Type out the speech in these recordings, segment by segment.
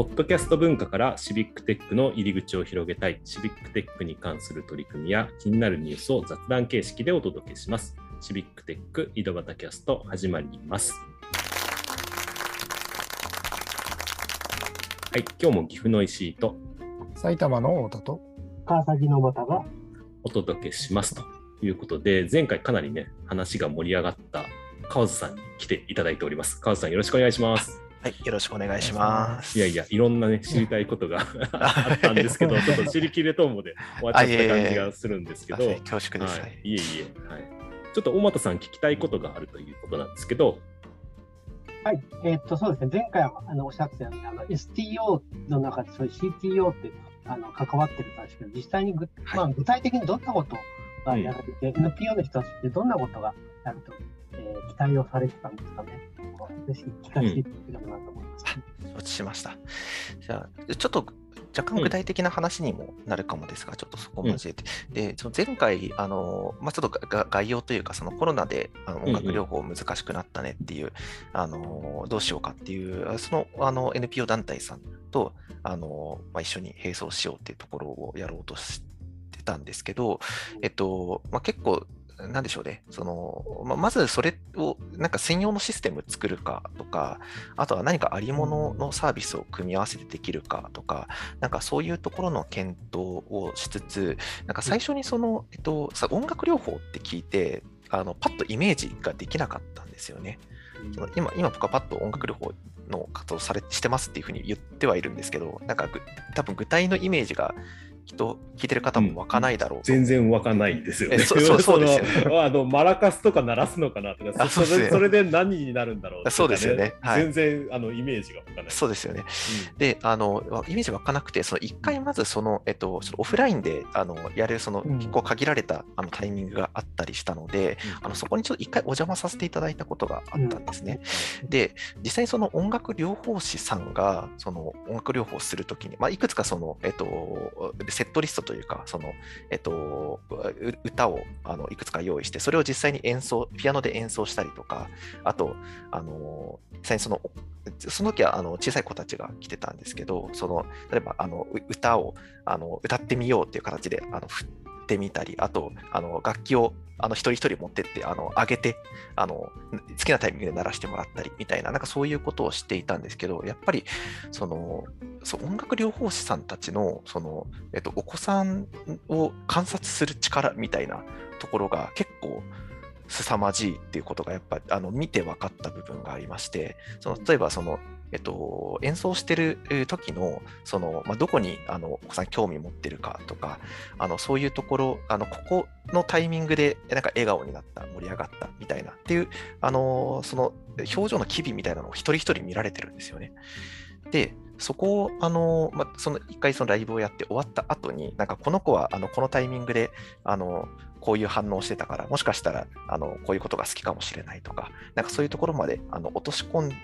ポッドキャスト文化からシビックテックの入り口を広げたい、シビックテックに関する取り組みや気になるニュースを雑談形式でお届けします。シビックテック井戸端キャスト始まります。はい、今日も岐阜の石井と埼玉の太田と川崎の又がお届けしますということで、前回かなりね、話が盛り上がった川津さんに来ていただいております。川津さんよろしくお願いします。はい、よろしくお願いします。いやいや、いろんなね、知りたいことが あったんですけど、ちょっと知りきれともで終わっちゃった感じがするんですけど、あいえいえ恐縮です。ははい。い、いえいえ、はい。ちょっと大俣さん聞きたいことがあるということなんですけど、はい、えーっと、そうですね、前回はあのおっしゃってたように、あの STO の中でそういう CTO ってあの関わってるんですけど、実際にぐ、はい。まあ、具体的にどんなことがやられて、NPO の人たちってどんなことがやると、えー期待をされてたんですかね。ぜひ聞かせていただければなと思います。承知しました。じゃあ、ちょっと若干具体的な話にもなるかもですが、ちょっとそこを交えて。で、その前回、あの、まあ、ちょっとがが概要というか、そのコロナであの音楽療法難しくなったねっていう、あの、どうしようかっていう、そのあの NPO 団体さんと、あの、まあ、一緒に並走しようっていうところをやろうとしてたんですけど、えっと、まあ、結構、なんでしょうね、そのまあ、まずそれをなんか専用のシステム作るかとか、あとは何かありもののサービスを組み合わせてできるかとか、なんかそういうところの検討をしつつ、なんか最初にその、えっと、さ音楽療法って聞いて、あのパッとイメージができなかったんですよね。その今、今僕はパッと音楽療法の活動されしてますっていうふうに言ってはいるんですけど、なんかぐ多分具体のイメージがきっと聞いてる方も湧かないだろうと。全然湧かないですよね。えそそうそうですよね。のあのマラカスとか鳴らすのかなとか、それそれで何になるんだろうとか、そうですよね。はい。全然あのイメージが湧かない。そうですよね。で、あの、イメージ湧かなくて、その一回まずその、えっと、そのオフラインで、あの、やる、その、うん。結構限られた、あの、タイミングがあったりしたので、あの、そこにちょっと一回お邪魔させていただいたことがあったんですね。で、実際にその音楽療法士さんが、その音楽療法をするときに、まあ、いくつかその、えっと、セットリストというか、その、えっと、歌をあのいくつか用意して、それを実際に演奏、ピアノで演奏したりとか、あと、あの、実際にその、その時はあの小さい子たちが来てたんですけど、その例えばあの歌をあの歌ってみようっていう形であの振っててみたり、あとあの楽器をあの一人一人持ってってあの上げてあの好きなタイミングで鳴らしてもらったりみたいな、なんかそういうことをしていたんですけど、やっぱりそのそ音楽療法士さんたちのその、えっと、お子さんを観察する力みたいなところが結構凄まじいっていうことがやっぱあの見て分かった部分がありましてその例えばその、えっと、演奏してる時のその、まあ、どこにあのお子さん興味持ってるかとかあのそういうところあのここのタイミングでなんか笑顔になった盛り上がったみたいなっていうあのその表情の機微みたいなのを一人一人見られてるんですよね。でそこを、あの、まあ、その一回そのライブをやって終わった後に、なんかこの子は、あの、このタイミングで、あの、こういう反応してたから、もしかしたら、あの、こういうことが好きかもしれないとか、なんかそういうところまで、あの、落とし込んで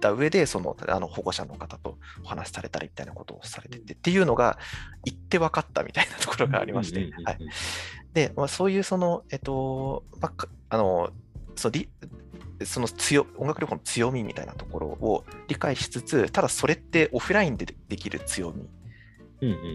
だ上で、その、あの、保護者の方とお話しされたりみたいなことをされてて、っていうのが、言って分かったみたいなところがありまして、はい。で、まあ、そういうその、えっと、まあか、あの、そのリその強音楽療法の強みみたいなところを理解しつつ、ただそれってオフラインでできる強み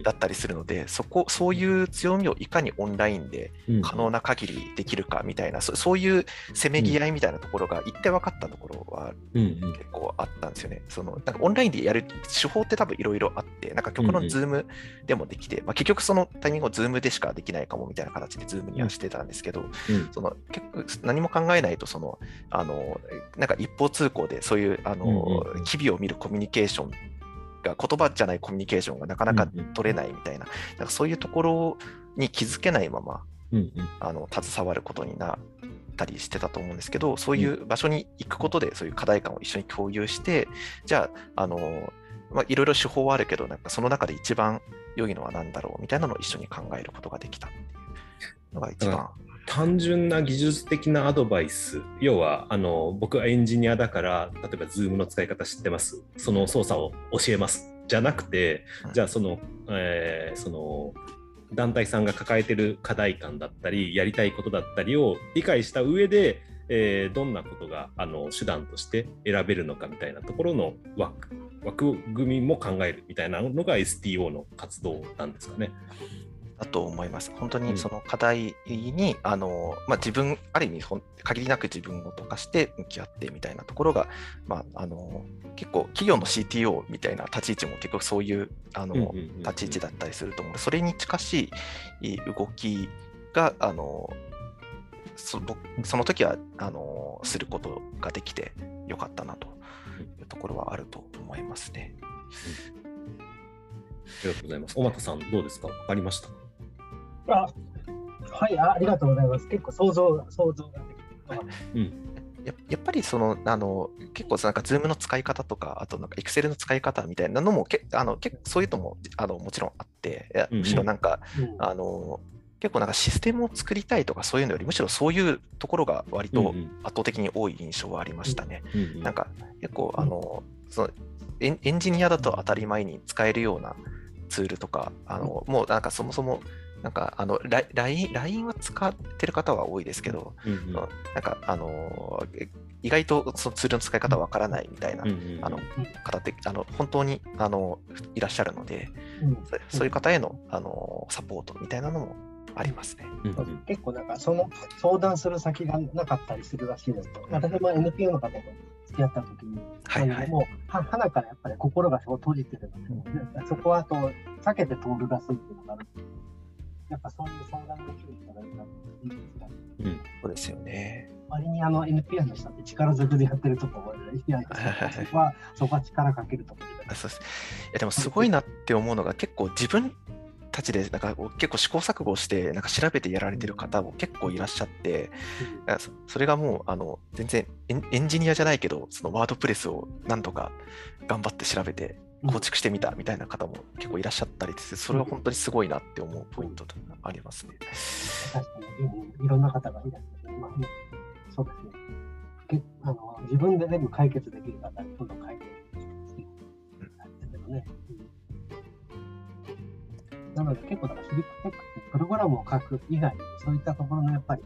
だったりするので、そこそういう強みをいかにオンラインでうん。可能な限りできるかみたいな、そそういうせめぎ合いみたいなところが言って分かったところはうんうん。結構あったんですよね。そのなんかオンラインでやる手法って多分いろいろあって、なんかズームでもできて、まあ、結局そのタイミングをズームでしかできないかもみたいな形でズームにはしてたんですけど、うん。その結構何も考えないとそのあのなんか一方通行でそういうあの、うんうんうん。機微を見るコミュニケーションが言葉じゃないコミュニケーションがなかなか取れないみたいな,、なんかそういうところに気づけないままうんうん。あの携わることになったりしてたと思うんですけどそういう場所に行くことでそういう課題感を一緒に共有してじゃああのまあ、いろいろ手法はあるけどなんかその中で一番良いのは何だろうみたいなのを一緒に考えることができたっていうのが一番。単純な技術的なアドバイス要はあの僕はエンジニアだから例えば Zoom の使い方知ってますその操作を教えますじゃなくてうんじゃあその,、えーその団体さんが抱えてる課題感だったりやりたいことだったりを理解した上で、えーどんなことがあの手段として選べるのかみたいなところのワーク枠組みも考えるみたいなのが STO の活動なんですかね。だと思います。本当にその課題に、うん、あのまあ、自分、ある意味、限りなく自分を溶かして向き合ってみたいなところが、まあ、あの結構、企業の CTO みたいな立ち位置も結構そういうあの立ち位置だったりすると思うので、それに近しい動きが、あのそその時はあのすることができてよかったなというところはあると思いますね。ありがとうございます。尾又さん、どうですか？分かりました？あはいあ、ありがとうございます。結構想像想像ができて、うん。ややっぱりそのあの結構なんか Zoom の使い方とか、あとなんか Excel の使い方みたいなのもけあのけそういうのもあのもちろんあって、むしろなんか、うん、あの結構なんかシステムを作りたいとかそういうのよりむしろそういうところが割と圧倒的に多い印象はありましたね。うんうん、なんか結構あのそのエンジニアだと当たり前に使えるようなツールとかあのもうなんかそもそもなんかあの LINE, LINE は使ってる方は多いですけど、うんうん、なんかあの意外とそのツールの使い方わからないみたいな、うんうん、あの方ってあの本当にあのいらっしゃるので、うん、そういう方へのあのサポートみたいなのもありますね。結構なんかその相談する先がなかったりするらしいですと、私も NPO の方と付き合った時に、はいはい、もうは花からやっぱり心が閉じてるので、うん、そこはと避けて通るらしいっていうのがあるやっぱそういう相談できる人がいたらいいですね。うん、そうですよね。割にあの NPO の人って力ずくでやってるところで、そこはそこは力かけるところそうですいやでもすごいなって思うのが結構自分たちでなんか結構試行錯誤してなんか調べてやられてる方も結構いらっしゃって、うん、それがもうあの全然エンジニアじゃないけどそのワードプレスをなんとか頑張って調べて構築してみたみたいな方も結構いらっしゃったりしてそれは本当にすごいなって思うポイントとありますね。確かに。いろんな方がいらっしゃる、まあ、そうですね。あの自分で全部解決できる方にどんどん解決してですけどね。なので結構だからシビックテックってプログラムを書く以外にそういったところのやっぱり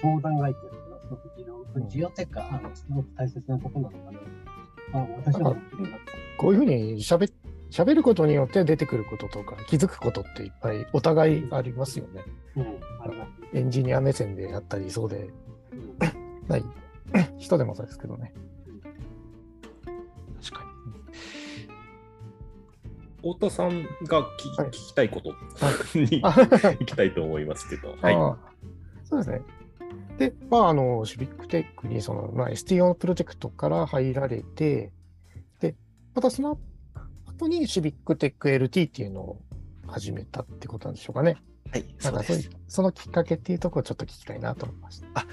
相談がいっていうのはすごく重要、ジオテックあのすごく大切なことなのかな。あ私はこういうふうにしゃべ喋ることによって出てくることとか気づくことっていっぱいお互いありますよね。うん、エンジニア目線であったりそうで、ない。人でもそうですけどね。確かに。太田さんが聞,、聞きたいこと。に行きたいと思いますけど。はい、そうですね。で、まあ、あの、シビックテックにその、まあ、STO プロジェクトから入られて、たその後にシビックテック LT っていうのを始めたってことなんでしょうかね。はい、そうです。そのきっかけっていうところをちょっと聞きたいなと思いました。あ、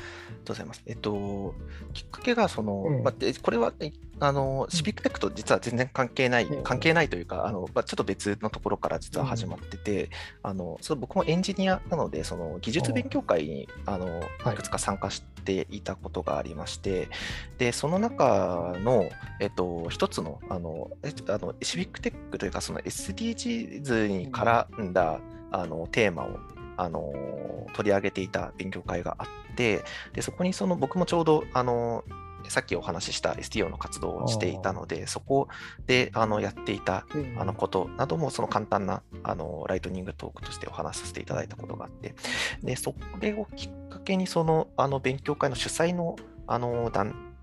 ございます。えっと、きっかけが、その、うん、まあ、これは、あの、シビックテックと実は全然関係ない、うん、関係ないというか、あの、まあ、ちょっと別のところから実は始まってて、うん、あの、そ僕もエンジニアなので、その、技術勉強会に、あの、い。くつか参加していたことがありまして、はい、で、その中の、えっと、一つの、あの、えあのシビックテックというか、その SDGs に絡んだ、あのテーマをあの取り上げていた勉強会があってでそこにその僕もちょうどあのさっきお話しした STO の活動をしていたので、そこであのやっていたあのことなども、その簡単なあのライトニングトークとしてお話しさせていただいたことがあって、でそれをきっかけにそのあの勉強会の主催のあの団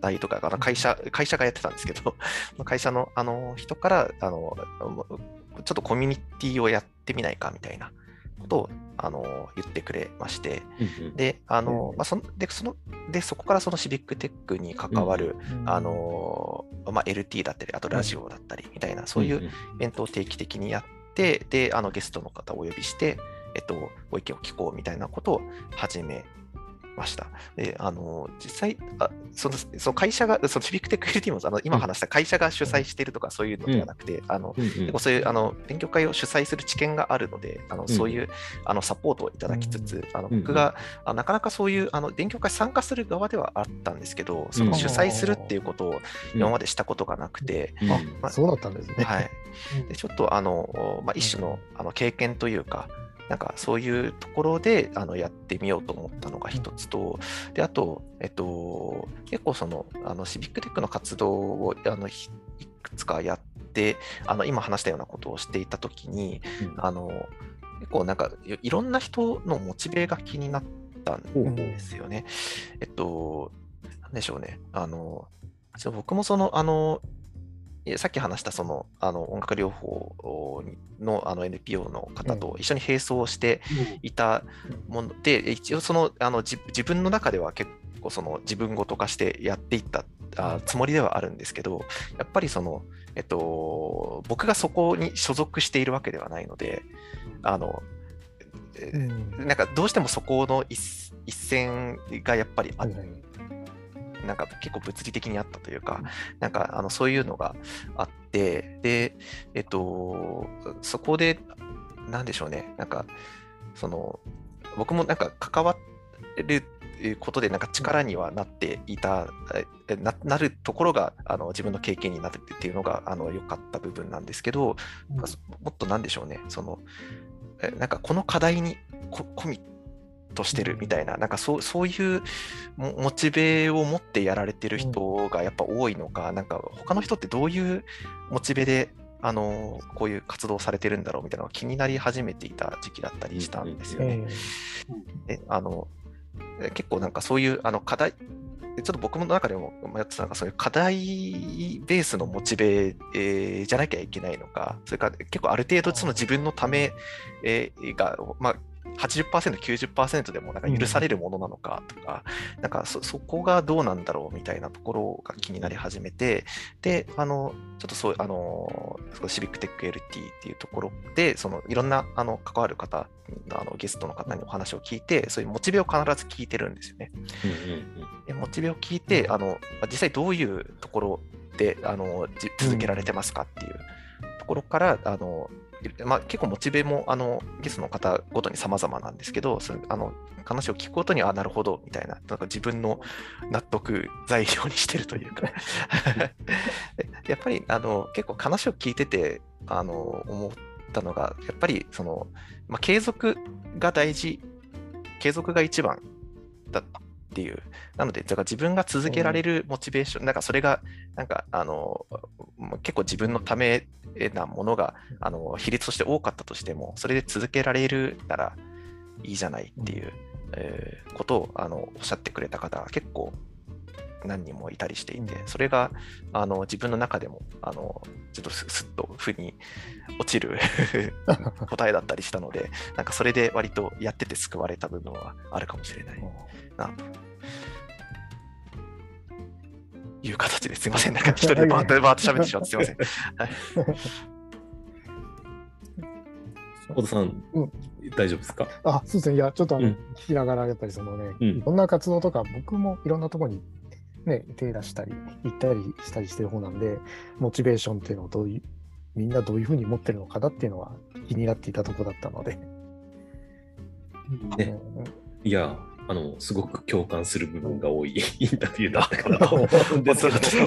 体とか、会社会社がやってたんですけど、会社のあの人からあのちょっとコミュニティをやってみないかみたいなことをあの言ってくれまして、うんうん、であの、まあ、そのでそのでそこからそのシビックテックに関わる、うんうん、あのまあ、LT だったりあとラジオだったりみたいな、そういうイベントを定期的にやってであのゲストの方をお呼びして、えっと、ご意見を聞こうみたいなことを始めました。で、あの、実際、あそのその会社が、そのシビックテック LT もあの今話した会社が主催しているとかそういうのではなくて、うん、あの、うんうん、そういうあの勉強会を主催する知見があるので、あのそういうあのサポートをいただきつつ、あの僕が、あなかなかそういうあの勉強会参加する側ではあったんですけど、その主催するっていうことを今までしたことがなくて、まあ、そうだったんですね。はい。でちょっとあの、まあ、一種のあの経験というか、なんかそういうところであのやってみようと思ったのが一つと、であと、えっと、結構そのあのシビックテックの活動をあのいくつかやってあの今話したようなことをしていたときに、うん、あの結構なんかいろんな人のモチベが気になったんですよね。えっと、なんでしょうね。あの僕もその、あの、さっき話したそのあの音楽療法のあの NPO の方と一緒に並走していたもので、うん、一応そのあの自分の中では結構その自分ごと化してやっていったあつもりではあるんですけどやっぱりその、えっと、僕がそこに所属しているわけではないのであの、うん、なんかどうしてもそこの一一線がやっぱりあって。なんか結構物理的にあったというか、なんかあのそういうのがあって、で、えっと、そこで、なんでしょうね、なんか、その、僕もなんか関わることでなんか力にはなっていた、ななるところがあの自分の経験になるっていうのがあの良かった部分なんですけど、うん、もっとなんでしょうね、その、なんかこの課題にコミッとしてるみたいな、なんかそうそういうモチベを持ってやられてる人がやっぱ多いのか、なんか他の人ってどういうモチベであのこういう活動されてるんだろうみたいなのが気になり始めていた時期だったりしたんですよね。であの結構なんかそういうあの課題ちょっと僕の中でも迷ってたのが、そういう課題ベースのモチベ、えー、じゃなきゃいけないのか、それから結構ある程度その自分のため、えー、が、まあ、80%、90%でもなんか許されるものなのかとか、うん、なんかそそこがどうなんだろうみたいなところが気になり始めて、で、あの、ちょっとそう、あの、シビックテック LT っていうところで、そのいろんなあの関わる方、あのゲストの方にお話を聞いて、そういうモチベを必ず聞いてるんですよね。うんうんうん、でモチベを聞いて、あの実際どういうところであの続けられてますかっていうところから、あのまあ、結構モチベもあのゲストの方ごとに様々なんですけど、そあの話を聞くことに、あ、なるほど、みたいな、なんか自分の納得材料にしてるというか。やっぱりあの結構話を聞いててあの思ったのが、やっぱりその、まあ、継続が大事、継続が一番だっていう。なので、だから自分が続けられるモチベーション、なんかそれが、なんか、あの、結構自分のためなものが、あの、比率として多かったとしても、それで続けられるならいいじゃないっていう、えー、ことを、あの、おっしゃってくれた方が結構何人もいたりしていて、それがあの自分の中でもあのちょっとすっと負に落ちる 答えだったりしたので、なんかそれで割とやってて救われた部分はあるかもしれないなと。いう形ですいません。なんか一人でバーッとバーッと喋ってしまってすいません。はい。小田さん、うん、大丈夫ですか？あそうですね。いや、ちょっとあの、うん、聞きながら、やっぱりそのね、うん、いろんな活動とか、僕もいろんなところにね、手出したり、行ったりしたりしてる方なんで、モチベーションっていうのをどういう、みんなどういうふうに持ってるのかなっていうのは気になっていたところだったので。ね、いや、あの、すごく共感する部分が多い インタビューだったかな と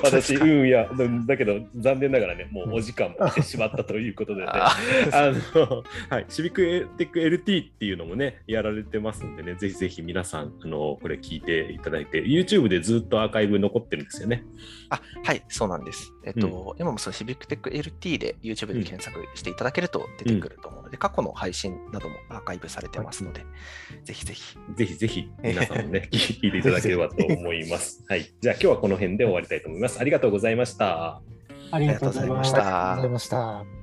私、うん、いや、だけど、残念ながらね、もうお時間もしてしまったということでね、あの、はい、シビックテック LT っていうのもね、やられてますんでね、ぜひぜひ皆さん、あの、これ聞いていただいて、YouTube でずっとアーカイブ残ってるんですよね。あ、はい、そうなんです。えっと、うん、今もそのシビックテック LT で YouTube で検索していただけると出てくると思うので、うん、過去の配信などもアーカイブされてますので、はい、ぜひぜひ。ぜひぜひ、皆さんもね、聞いていただければと思います。はい。じゃあ今日はこの辺で終わりたいと思います。ありがとうございました。ありがとうございました。ありがとうございました。